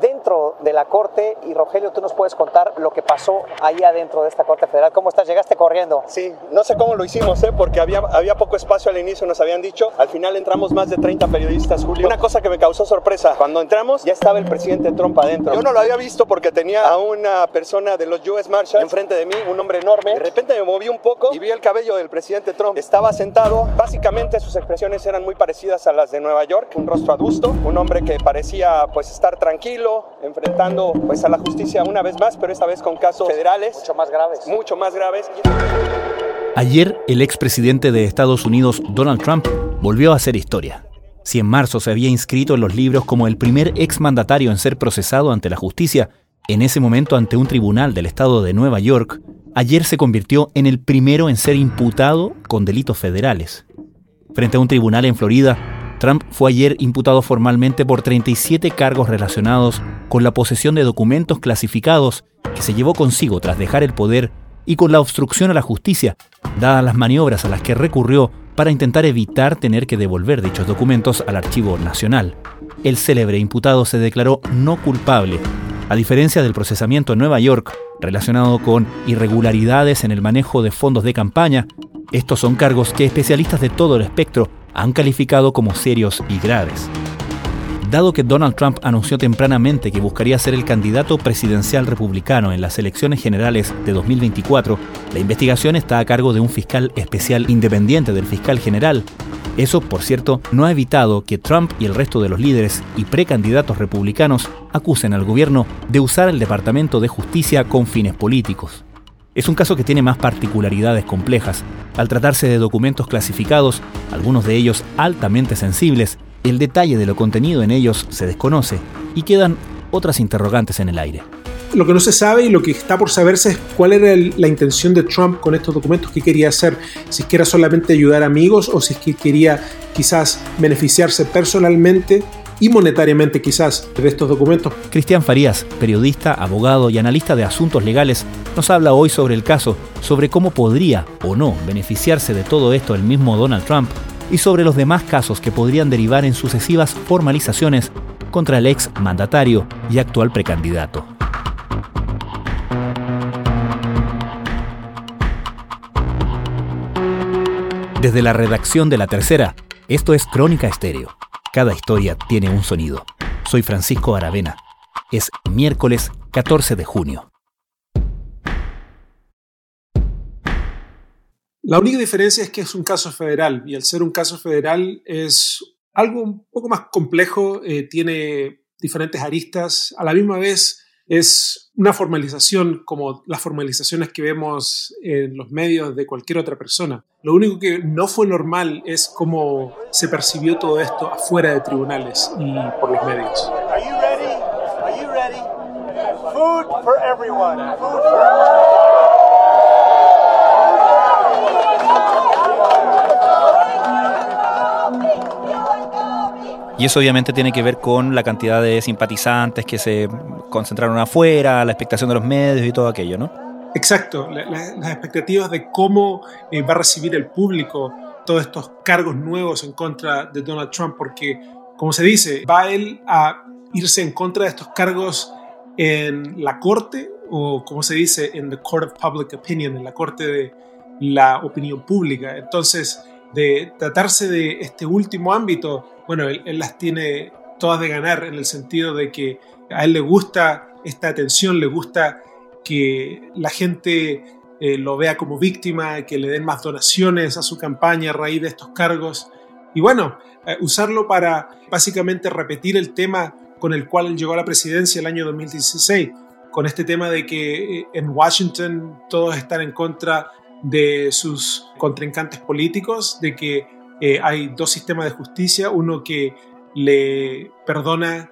dentro de la Corte y Rogelio, tú nos puedes contar lo que pasó ahí adentro de esta Corte Federal. ¿Cómo estás? ¿Llegaste corriendo? Sí, no sé cómo lo hicimos, ¿eh? porque había, había poco espacio al inicio, nos habían dicho. Al final entramos más de 30 periodistas, Julio. Una cosa que me causó sorpresa, cuando entramos ya estaba el presidente Trump adentro. Yo no lo había visto porque tenía a una persona de los US Marshals enfrente de mí, un hombre enorme. De repente me moví un poco y vi el cabello del presidente Trump. Estaba sentado, básicamente sus expresiones eran muy parecidas a las de Nueva York, un rostro adusto, un hombre que parecía pues estar tranquilo, enfrentando pues a la justicia una vez más, pero esta vez con casos federales. Mucho más graves. Mucho más graves. Ayer, el expresidente de Estados Unidos, Donald Trump, volvió a hacer historia. Si en marzo se había inscrito en los libros como el primer exmandatario en ser procesado ante la justicia, en ese momento ante un tribunal del estado de Nueva York, ayer se convirtió en el primero en ser imputado con delitos federales. Frente a un tribunal en Florida, Trump fue ayer imputado formalmente por 37 cargos relacionados con la posesión de documentos clasificados que se llevó consigo tras dejar el poder y con la obstrucción a la justicia, dadas las maniobras a las que recurrió para intentar evitar tener que devolver dichos documentos al Archivo Nacional. El célebre imputado se declaró no culpable, a diferencia del procesamiento en Nueva York relacionado con irregularidades en el manejo de fondos de campaña, estos son cargos que especialistas de todo el espectro han calificado como serios y graves. Dado que Donald Trump anunció tempranamente que buscaría ser el candidato presidencial republicano en las elecciones generales de 2024, la investigación está a cargo de un fiscal especial independiente del fiscal general. Eso, por cierto, no ha evitado que Trump y el resto de los líderes y precandidatos republicanos acusen al gobierno de usar el Departamento de Justicia con fines políticos. Es un caso que tiene más particularidades complejas. Al tratarse de documentos clasificados, algunos de ellos altamente sensibles, el detalle de lo contenido en ellos se desconoce y quedan otras interrogantes en el aire. Lo que no se sabe y lo que está por saberse es cuál era la intención de Trump con estos documentos, qué quería hacer, si es que era solamente ayudar amigos o si es que quería quizás beneficiarse personalmente y monetariamente quizás de estos documentos. Cristian Farías, periodista, abogado y analista de asuntos legales, nos habla hoy sobre el caso, sobre cómo podría o no beneficiarse de todo esto el mismo Donald Trump y sobre los demás casos que podrían derivar en sucesivas formalizaciones contra el ex mandatario y actual precandidato. Desde la redacción de La Tercera, esto es Crónica Estéreo. Cada historia tiene un sonido. Soy Francisco Aravena. Es miércoles 14 de junio. La única diferencia es que es un caso federal y al ser un caso federal es algo un poco más complejo, eh, tiene diferentes aristas, a la misma vez es una formalización como las formalizaciones que vemos en los medios de cualquier otra persona. Lo único que no fue normal es cómo se percibió todo esto afuera de tribunales y por los medios. Y eso obviamente tiene que ver con la cantidad de simpatizantes que se concentraron afuera, la expectación de los medios y todo aquello, ¿no? Exacto, las expectativas de cómo eh, va a recibir el público todos estos cargos nuevos en contra de Donald Trump, porque, como se dice, va él a irse en contra de estos cargos en la corte, o como se dice, en the court of public opinion, en la corte de la opinión pública. Entonces, de tratarse de este último ámbito, bueno, él, las tiene todas de ganar en el sentido de que a él le gusta esta atención, le gusta que la gente eh, lo vea como víctima, que le den más donaciones a su campaña a raíz de estos cargos. Y bueno, eh, usarlo para básicamente repetir el tema con el cual llegó a la presidencia el año 2016, con este tema de que eh, en Washington todos están en contra de sus contrincantes políticos, de que eh, hay dos sistemas de justicia, uno que le perdona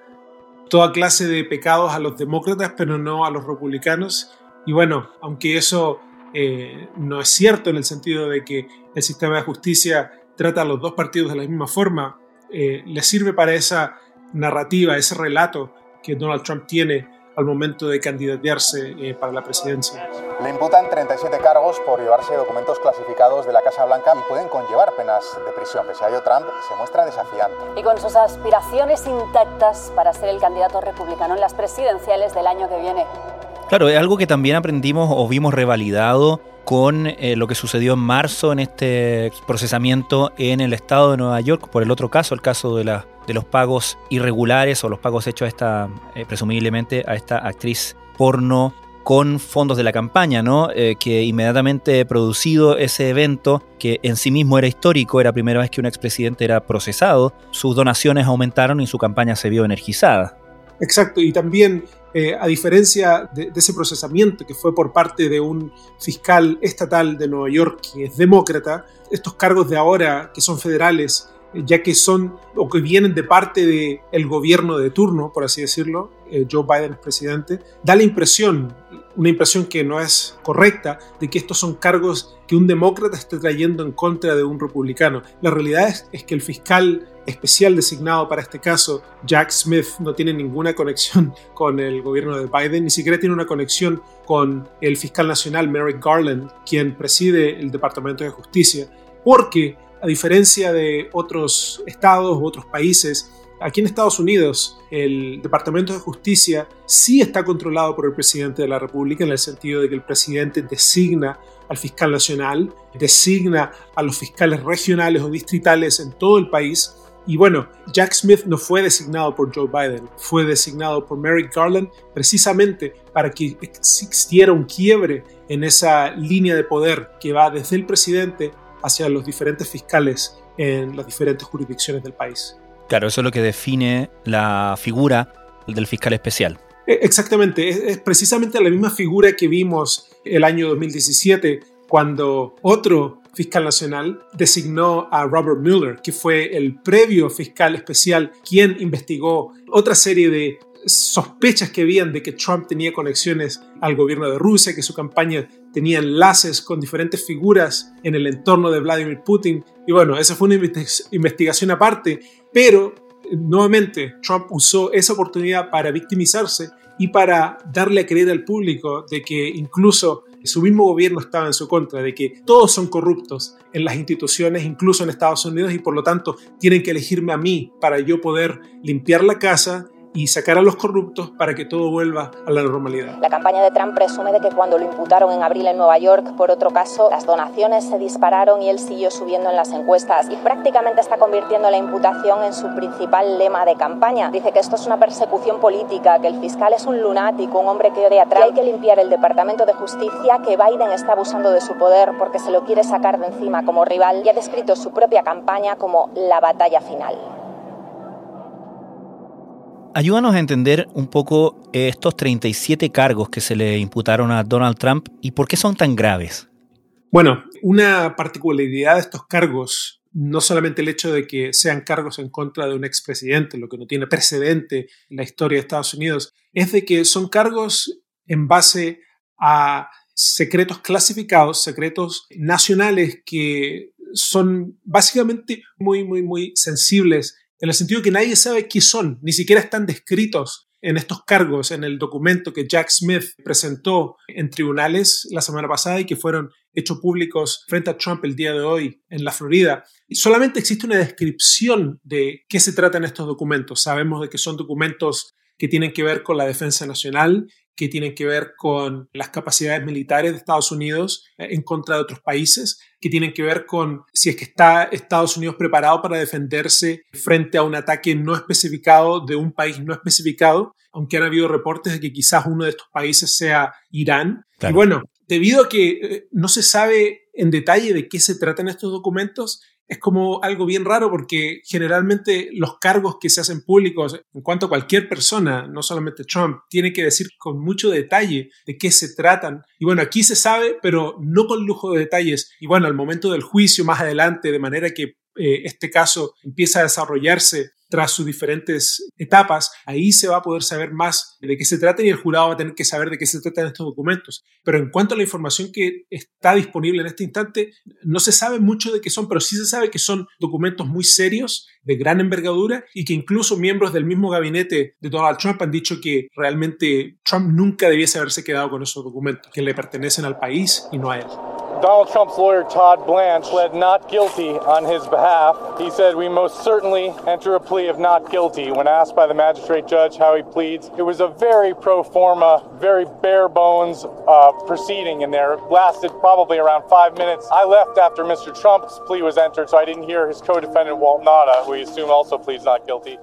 toda clase de pecados a los demócratas, pero no a los republicanos. Y bueno, aunque eso eh, no es cierto en el sentido de que el sistema de justicia trata a los dos partidos de la misma forma, eh, le sirve para esa narrativa, ese relato que Donald Trump tiene al momento de candidatearse para la presidencia. Le imputan 37 cargos por llevarse documentos clasificados de la Casa Blanca y pueden conllevar penas de prisión. Pese a ello, Trump se muestra desafiante. Y con sus aspiraciones intactas para ser el candidato republicano en las presidenciales del año que viene. Claro, es algo que también aprendimos o vimos revalidado con eh, lo que sucedió en marzo en este procesamiento en el estado de Nueva York por el otro caso, el caso de, la, de los pagos irregulares o los pagos hechos a esta, eh, presumiblemente a esta actriz porno con fondos de la campaña, ¿no? Eh, que inmediatamente producido ese evento, que en sí mismo era histórico, era la primera vez que un expresidente era procesado, sus donaciones aumentaron y su campaña se vio energizada. Exacto, y también eh, a diferencia de, ese procesamiento que fue por parte de un fiscal estatal de Nueva York que es demócrata, estos cargos de ahora que son federales, ya que son o que vienen de parte del gobierno de turno, por así decirlo, eh, Joe Biden es presidente, da la impresión, una impresión que no es correcta, de que estos son cargos que un demócrata esté trayendo en contra de un republicano. La realidad es, que el fiscal especial designado para este caso, Jack Smith, no tiene ninguna conexión con el gobierno de Biden, ni siquiera tiene una conexión con el fiscal nacional Merrick Garland, quien preside el Departamento de Justicia, porque a diferencia de otros estados u otros países, aquí en Estados Unidos el Departamento de Justicia sí está controlado por el presidente de la República en el sentido de que el presidente designa al fiscal nacional, designa a los fiscales regionales o distritales en todo el país. Y bueno, Jack Smith no fue designado por Joe Biden, fue designado por Merrick Garland precisamente para que existiera un quiebre en esa línea de poder que va desde el presidente hacia los diferentes fiscales en las diferentes jurisdicciones del país. Claro, eso es lo que define la figura del fiscal especial. E, exactamente, es, precisamente la misma figura que vimos el año 2017 cuando otro fiscal nacional designó a Robert Mueller, que fue el previo fiscal especial quien investigó otra serie de sospechas que habían de que Trump tenía conexiones al gobierno de Rusia, que su campaña tenía enlaces con diferentes figuras en el entorno de Vladimir Putin. Y bueno, esa fue una investigación aparte, pero nuevamente Trump usó esa oportunidad para victimizarse y para darle a creer al público de que incluso su mismo gobierno estaba en su contra, de que todos son corruptos en las instituciones, incluso en Estados Unidos, y por lo tanto tienen que elegirme a mí para yo poder limpiar la casa y sacar a los corruptos para que todo vuelva a la normalidad. La campaña de Trump presume de que cuando lo imputaron en abril en Nueva York por otro caso, las donaciones se dispararon y él siguió subiendo en las encuestas y prácticamente está convirtiendo la imputación en su principal lema de campaña. Dice que esto es una persecución política, que el fiscal es un lunático, un hombre que odia a que hay que limpiar el Departamento de Justicia, que Biden está abusando de su poder porque se lo quiere sacar de encima como rival y ha descrito su propia campaña como la batalla final. Ayúdanos a entender un poco estos 37 cargos que se le imputaron a Donald Trump y por qué son tan graves. Bueno, una particularidad de estos cargos, no solamente el hecho de que sean cargos en contra de un expresidente, lo que no tiene precedente en la historia de Estados Unidos, es de que son cargos en base a secretos clasificados, secretos nacionales que son básicamente muy, muy, muy sensibles en el sentido que nadie sabe qué son, ni siquiera están descritos en estos cargos en el documento que Jack Smith presentó en tribunales la semana pasada y que fueron hechos públicos frente a Trump el día de hoy en la Florida. Solamente existe una descripción de qué se tratan estos documentos. Sabemos de que son documentos que tienen que ver con la defensa nacional que tienen que ver con las capacidades militares de Estados Unidos eh, en contra de otros países, que tienen que ver con si es que está Estados Unidos preparado para defenderse frente a un ataque no especificado de un país no especificado, aunque han habido reportes de que quizás uno de estos países sea Irán. Y bueno, debido a que eh, no se sabe en detalle de qué se tratan estos documentos, es como algo bien raro porque generalmente los cargos que se hacen públicos en cuanto a cualquier persona, no solamente Trump, tiene que decir con mucho detalle de qué se tratan. Y bueno, aquí se sabe, pero no con lujo de detalles. Y bueno, al momento del juicio más adelante, de manera que eh, este caso empieza a desarrollarse, tras sus diferentes etapas, ahí se va a poder saber más de qué se trata y el jurado va a tener que saber de qué se tratan estos documentos. Pero en cuanto a la información que está disponible en este instante, no se sabe mucho de qué son, pero sí se sabe que son documentos muy serios, de gran envergadura y que incluso miembros del mismo gabinete de Donald Trump han dicho que realmente Trump nunca debiese haberse quedado con esos documentos, que le pertenecen al país y no a él. Donald Trump's lawyer, Todd Blanche, pled not guilty on his behalf. He said, We most certainly enter a plea of not guilty. When asked by the magistrate judge how he pleads, it was a very pro forma, very bare bones uh, proceeding in there. It lasted probably around five minutes. I left after Mr. Trump's plea was entered, so I didn't hear his co defendant, Walt Nada, who we assume also pleads not guilty.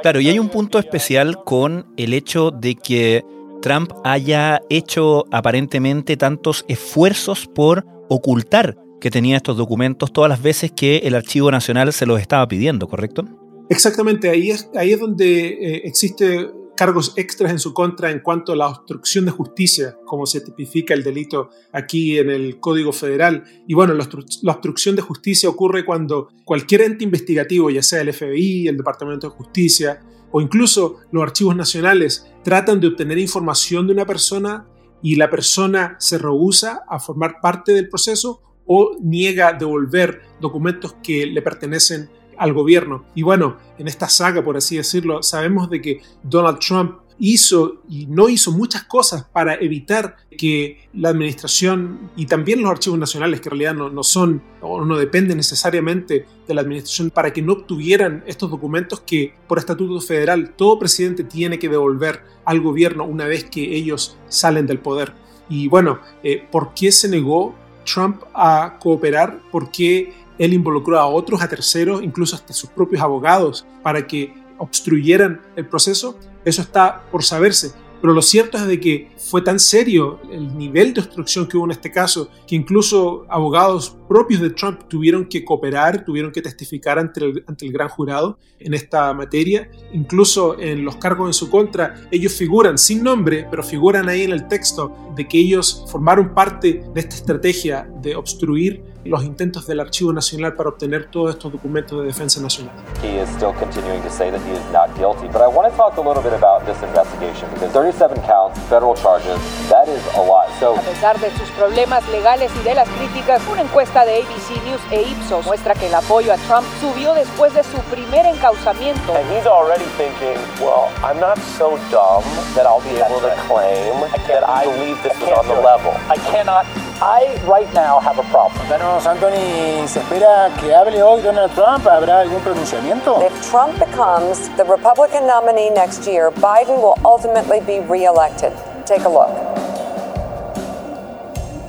Claro, y hay un punto especial con el hecho de que Trump haya hecho aparentemente tantos esfuerzos por ocultar que tenía estos documentos todas las veces que el Archivo Nacional se los estaba pidiendo, ¿correcto? Exactamente, ahí es, ahí es donde eh, existe cargos extras en su contra en cuanto a la obstrucción de justicia, como se tipifica el delito aquí en el Código Federal. Y bueno, la, obstrucción de justicia ocurre cuando cualquier ente investigativo, ya sea el FBI, el Departamento de Justicia o incluso los archivos nacionales, tratan de obtener información de una persona y la persona se rehúsa a formar parte del proceso o niega devolver documentos que le pertenecen al gobierno. Y bueno, en esta saga, por así decirlo, sabemos de que Donald Trump hizo y no hizo muchas cosas para evitar que la administración y también los archivos nacionales, que en realidad no, son o no dependen necesariamente de la administración, para que no obtuvieran estos documentos que por estatuto federal todo presidente tiene que devolver al gobierno una vez que ellos salen del poder. Y bueno, eh, ¿por qué se negó Trump a cooperar? ¿Por qué él involucró a otros, a terceros, incluso hasta sus propios abogados, para que obstruyeran el proceso? Eso está por saberse. Pero lo cierto es de que fue tan serio el nivel de obstrucción que hubo en este caso que incluso abogados propios de Trump tuvieron que cooperar, tuvieron que testificar ante el, ante el gran jurado en esta materia. Incluso en los cargos en su contra, ellos figuran sin nombre, pero figuran ahí en el texto de que ellos formaron parte de esta estrategia de obstruir los intentos del Archivo Nacional para obtener todos estos documentos de defensa nacional. He is still continuing to say that he is not guilty. But I want to talk a little bit about this investigation because 37 counts, federal charges, that is a lot. So, a pesar de sus problemas legales y de las críticas, una encuesta de ABC News e Ipsos muestra que el apoyo a Trump subió después de su primer encauzamiento. And he's already thinking, well, I'm not so dumb that I'll be able to claim that I believe this was on the level. I cannot I right now have a problem. Bueno, Anthony, se espera que hable hoy Donald Trump. ¿Habrá algún pronunciamiento? If Trump becomes the Republican nominee next year, Biden will ultimately be reelected. Take a look.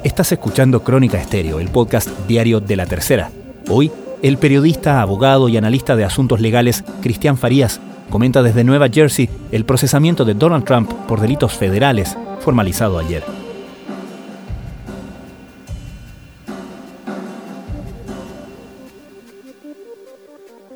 Estás escuchando Crónica Estéreo, el podcast diario de la tercera. Hoy, el periodista, abogado y analista de asuntos legales Cristian Farías comenta desde Nueva Jersey el procesamiento de Donald Trump por delitos federales formalizado ayer.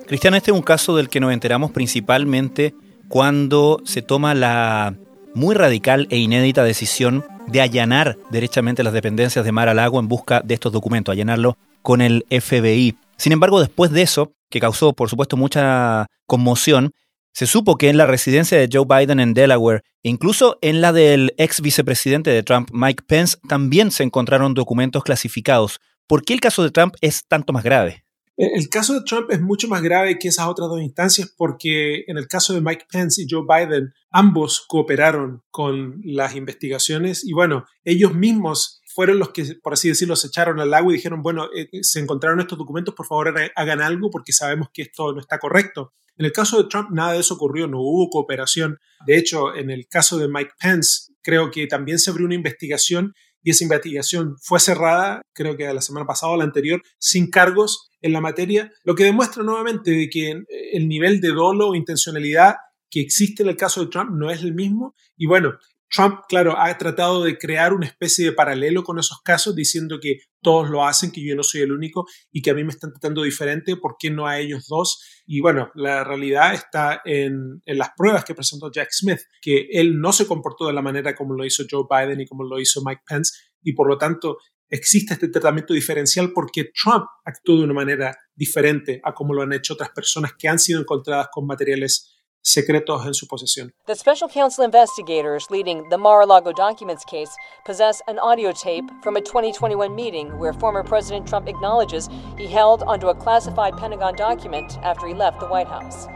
Cristian, este es un caso del que nos enteramos principalmente cuando se toma la muy radical e inédita decisión de allanar derechamente las dependencias de Mar a Lago en busca de estos documentos, allanarlo con el FBI. Sin embargo, después de eso, que causó por supuesto mucha conmoción, se supo que en la residencia de Joe Biden en Delaware e incluso en la del ex vicepresidente de Trump, Mike Pence, también se encontraron documentos clasificados. ¿Por qué el caso de Trump es tanto más grave? El caso de Trump es mucho más grave que esas otras dos instancias porque en el caso de Mike Pence y Joe Biden, ambos cooperaron con las investigaciones y bueno, ellos mismos fueron los que, por así decirlo, se echaron al agua y dijeron, bueno, eh, eh, se encontraron estos documentos, por favor hagan algo porque sabemos que esto no está correcto. En el caso de Trump nada de eso ocurrió, no hubo cooperación. De hecho, en el caso de Mike Pence, creo que también se abrió una investigación y esa investigación fue cerrada, creo que la semana pasada o la anterior, sin cargos en la materia, lo que demuestra nuevamente de que el nivel de dolo o intencionalidad que existe en el caso de Trump no es el mismo. Y bueno, Trump, claro, ha tratado de crear una especie de paralelo con esos casos, diciendo que todos lo hacen, que yo no soy el único y que a mí me están tratando diferente, ¿por qué no a ellos dos? Y bueno, la realidad está en, las pruebas que presentó Jack Smith, que él no se comportó de la manera como lo hizo Joe Biden y como lo hizo Mike Pence, y por lo tanto existe este tratamiento diferencial porque Trump actuó de una manera diferente a como lo han hecho otras personas que han sido encontradas con materiales secretos en su posesión. The special counsel investigators leading the Mar-a-Lago documents case possess an audio tape from a 2021 meeting where former President Trump acknowledges he held onto a classified Pentagon document after he left the White House.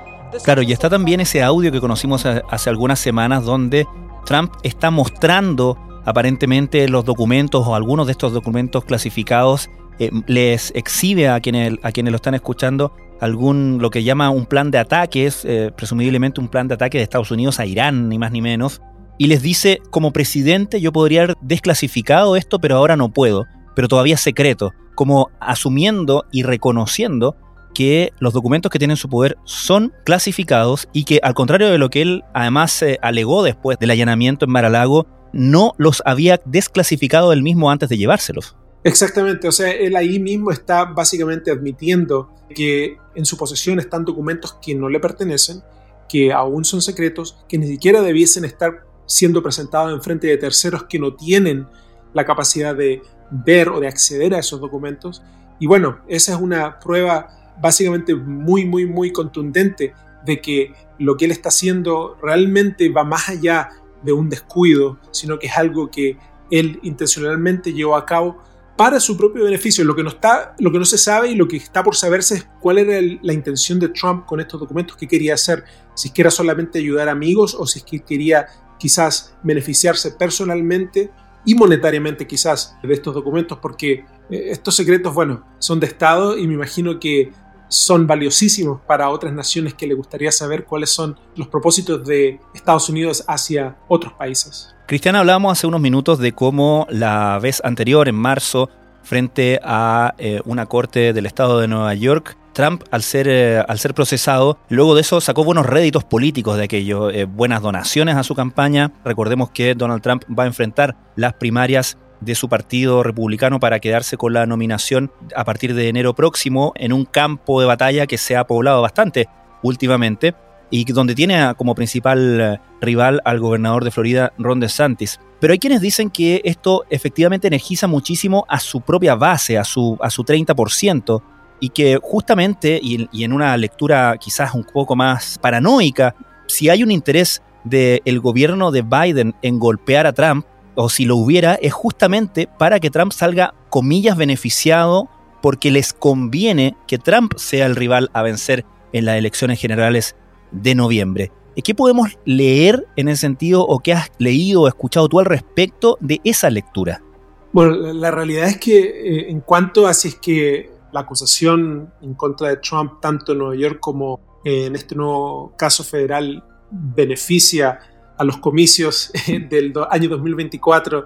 Claro, y está también ese audio que conocimos hace algunas semanas donde Trump está mostrando aparentemente los documentos o algunos de estos documentos clasificados eh, les exhibe a quienes, a quienes lo están escuchando algún lo que llama un plan de ataques, eh, presumiblemente un plan de ataque de Estados Unidos a Irán, ni más ni menos, y les dice, como presidente yo podría haber desclasificado esto, pero ahora no puedo, pero todavía es secreto, como asumiendo y reconociendo que los documentos que tienen su poder son clasificados y que al contrario de lo que él además eh, alegó después del allanamiento en Mar-a-Lago, no los había desclasificado él mismo antes de llevárselos. Exactamente, o sea, él ahí mismo está básicamente admitiendo que en su posesión están documentos que no le pertenecen, que aún son secretos, que ni siquiera debiesen estar siendo presentados en frente de terceros que no tienen la capacidad de ver o de acceder a esos documentos. Y bueno, esa es una prueba básicamente muy, muy, muy contundente de que lo que él está haciendo realmente va más allá de un descuido, sino que es algo que él intencionalmente llevó a cabo para su propio beneficio. Lo que no, está, lo que no se sabe y lo que está por saberse es cuál era la intención de Trump con estos documentos, qué quería hacer, si es que era solamente ayudar amigos o si es que quería quizás beneficiarse personalmente y monetariamente quizás de estos documentos, porque eh, estos secretos, bueno, son de Estado y me imagino que son valiosísimos para otras naciones que le gustaría saber cuáles son los propósitos de Estados Unidos hacia otros países. Cristiana, hablábamos hace unos minutos de cómo la vez anterior, en marzo, frente a eh, una corte del estado de Nueva York, Trump, al ser, eh, al ser procesado, luego de eso sacó buenos réditos políticos de aquello, eh, buenas donaciones a su campaña. Recordemos que Donald Trump va a enfrentar las primarias de su partido republicano para quedarse con la nominación a partir de enero próximo en un campo de batalla que se ha poblado bastante últimamente y donde tiene como principal eh, rival al gobernador de Florida, Ron DeSantis. Pero hay quienes dicen que esto efectivamente energiza muchísimo a su propia base, a su, a su 30%, y que justamente, y, en una lectura quizás un poco más paranoica, si hay un interés del gobierno de Biden en golpear a Trump, o si lo hubiera, es justamente para que Trump salga, comillas, beneficiado, porque les conviene que Trump sea el rival a vencer en las elecciones generales de noviembre. ¿Qué podemos leer en ese sentido o qué has leído o escuchado tú al respecto de esa lectura? Bueno, la realidad es que eh, en cuanto a si es que la acusación en contra de Trump, tanto en Nueva York como en este nuevo caso federal, beneficia a los comicios del año 2024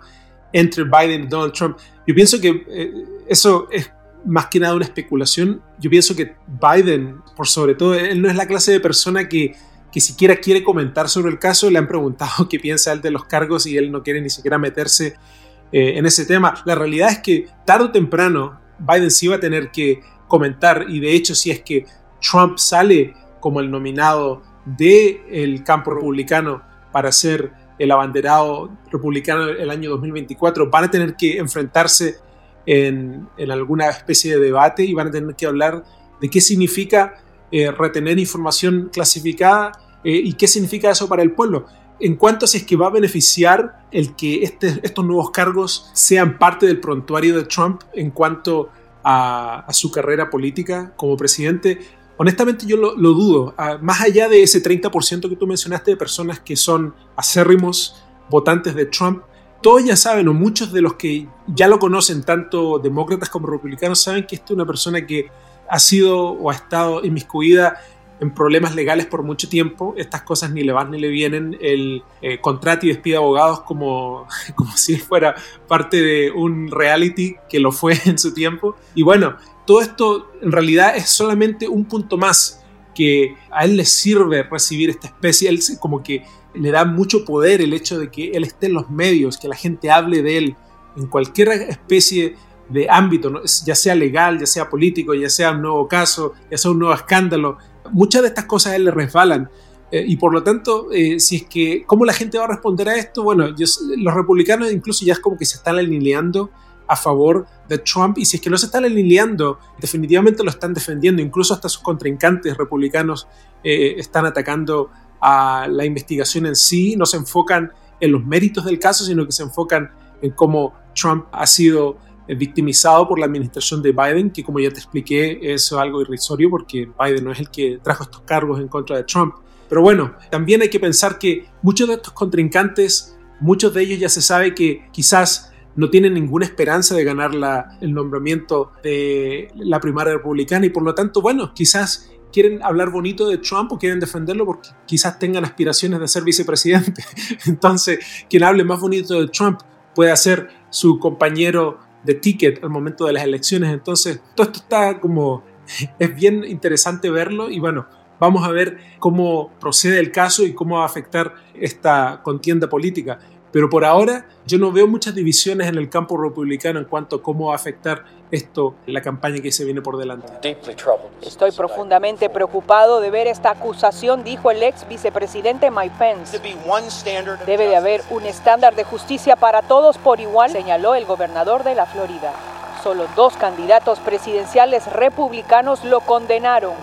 entre Biden y Donald Trump. Yo pienso que eh, eso es más que nada una especulación. Yo pienso que Biden, por sobre todo, él no es la clase de persona que, que siquiera quiere comentar sobre el caso. Le han preguntado qué piensa él de los cargos y él no quiere ni siquiera meterse eh, en ese tema. La realidad es que tarde o temprano Biden sí va a tener que comentar y de hecho si es que Trump sale como el nominado del campo republicano para ser el abanderado republicano el año 2024, van a tener que enfrentarse en, alguna especie de debate y van a tener que hablar de qué significa eh, retener información clasificada eh, y qué significa eso para el pueblo. En cuanto a es que va a beneficiar el que este, estos nuevos cargos sean parte del prontuario de Trump en cuanto a su carrera política como presidente, Honestamente yo lo, dudo. Ah, más allá de ese 30% que tú mencionaste de personas que son acérrimos votantes de Trump, todos ya saben, o muchos de los que ya lo conocen, tanto demócratas como republicanos, saben que esta es una persona que ha sido o ha estado inmiscuida en problemas legales por mucho tiempo. Estas cosas ni le van ni le vienen. El eh, contrato y despide abogados como, como si fuera parte de un reality que lo fue en su tiempo. Y bueno, todo esto en realidad es solamente un punto más que a él le sirve recibir esta especie, él como que le da mucho poder el hecho de que él esté en los medios, que la gente hable de él en cualquier especie de ámbito, ya sea legal, ya sea político, ya sea un nuevo caso, ya sea un nuevo escándalo. Muchas de estas cosas a él le resbalan. Eh, y por lo tanto, eh, si es que, ¿cómo la gente va a responder a esto? Bueno, los republicanos incluso ya es como que se están alineando a favor de Trump y si es que no se están alineando, definitivamente lo están defendiendo, incluso hasta sus contrincantes republicanos eh, están atacando a la investigación en sí, no se enfocan en los méritos del caso, sino que se enfocan en cómo Trump ha sido eh, victimizado por la administración de Biden, que como ya te expliqué es algo irrisorio porque Biden no es el que trajo estos cargos en contra de Trump. Pero bueno, también hay que pensar que muchos de estos contrincantes, muchos de ellos ya se sabe que quizás no tienen ninguna esperanza de ganar la, el nombramiento de la primaria republicana y por lo tanto, bueno, quizás quieren hablar bonito de Trump o quieren defenderlo porque quizás tengan aspiraciones de ser vicepresidente. Entonces, quien hable más bonito de Trump puede ser su compañero de ticket al momento de las elecciones. Entonces, todo esto está como, es bien interesante verlo y bueno, vamos a ver cómo procede el caso y cómo va a afectar esta contienda política. Pero por ahora yo no veo muchas divisiones en el campo republicano en cuanto a cómo va a afectar esto la campaña que se viene por delante. Estoy profundamente preocupado de ver esta acusación, dijo el ex vicepresidente Mike Pence. Debe de haber un estándar de justicia para todos por igual, señaló el gobernador de la Florida. Solo dos candidatos presidenciales republicanos lo condenaron.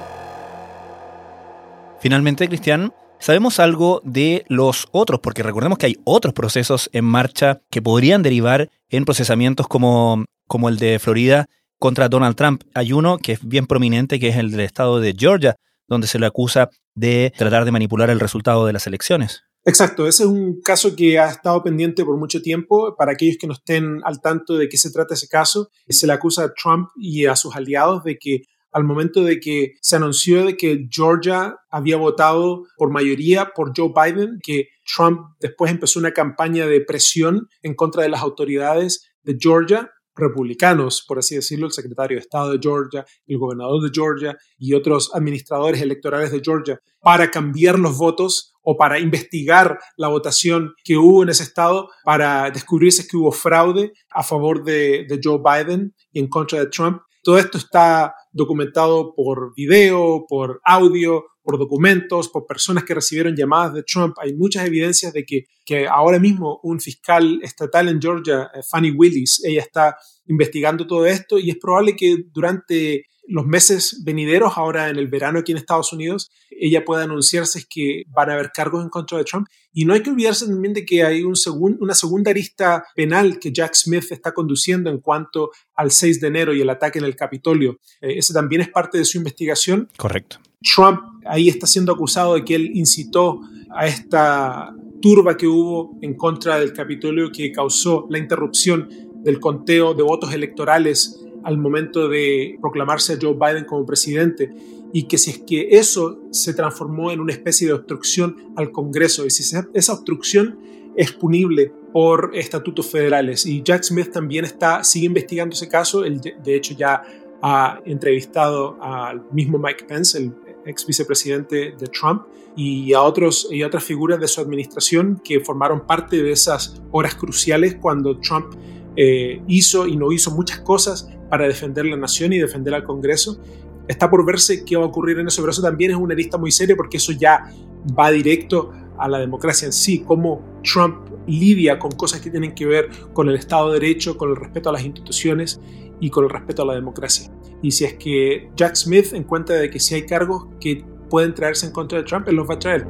Finalmente, Cristian, ¿Sabemos algo de los otros? Porque recordemos que hay otros procesos en marcha que podrían derivar en procesamientos como, como el de Florida contra Donald Trump. Hay uno que es bien prominente, que es el del estado de Georgia, donde se le acusa de tratar de manipular el resultado de las elecciones. Exacto, ese es un caso que ha estado pendiente por mucho tiempo. Para aquellos que no estén al tanto de qué se trata ese caso, se le acusa a Trump y a sus aliados de que al momento de que se anunció de que Georgia había votado por mayoría por Joe Biden, que Trump después empezó una campaña de presión en contra de las autoridades de Georgia, republicanos, por así decirlo, el secretario de Estado de Georgia, el gobernador de Georgia y otros administradores electorales de Georgia, para cambiar los votos o para investigar la votación que hubo en ese estado, para descubrirse que hubo fraude a favor de, de Joe Biden y en contra de Trump. Todo esto está documentado por video, por audio, por documentos, por personas que recibieron llamadas de Trump. Hay muchas evidencias de que, que ahora mismo un fiscal estatal en Georgia, eh, Fanny Willis, ella está investigando todo esto y es probable que durante los meses venideros, ahora en el verano aquí en Estados Unidos, ella pueda anunciarse que van a haber cargos en contra de Trump. Y no hay que olvidarse también de que hay un una segunda arista penal que Jack Smith está conduciendo en cuanto al 6 de enero y el ataque en el Capitolio. Eh, ese también es parte de su investigación. Correcto. Trump ahí está siendo acusado de que él incitó a esta turba que hubo en contra del Capitolio que causó la interrupción del conteo de votos electorales al momento de proclamarse a Joe Biden como presidente y que si es que eso se transformó en una especie de obstrucción al Congreso y si esa obstrucción es punible por estatutos federales. Y Jack Smith también está, sigue investigando ese caso, él de hecho ya ha entrevistado al mismo Mike Pence, el ex vicepresidente de Trump, y a, otros, y a otras figuras de su administración que formaron parte de esas horas cruciales cuando Trump eh, hizo y no hizo muchas cosas para defender la nación y defender al Congreso. Está por verse qué va a ocurrir en eso, pero eso también es una lista muy seria porque eso ya va directo a la democracia en sí, cómo Trump lidia con cosas que tienen que ver con el Estado de Derecho, con el respeto a las instituciones y con el respeto a la democracia. Y si es que Jack Smith encuentra de que si hay cargos que pueden traerse en contra de Trump, él los va a traer.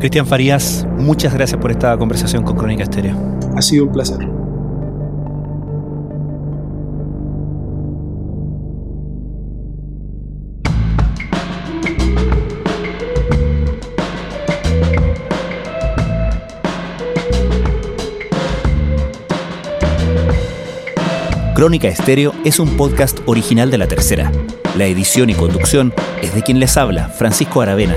Cristian Farías, muchas gracias por esta conversación con Crónica Estéreo. Ha sido un placer. Crónica Estéreo es un podcast original de La Tercera. La edición y conducción es de quien les habla, Francisco Aravena.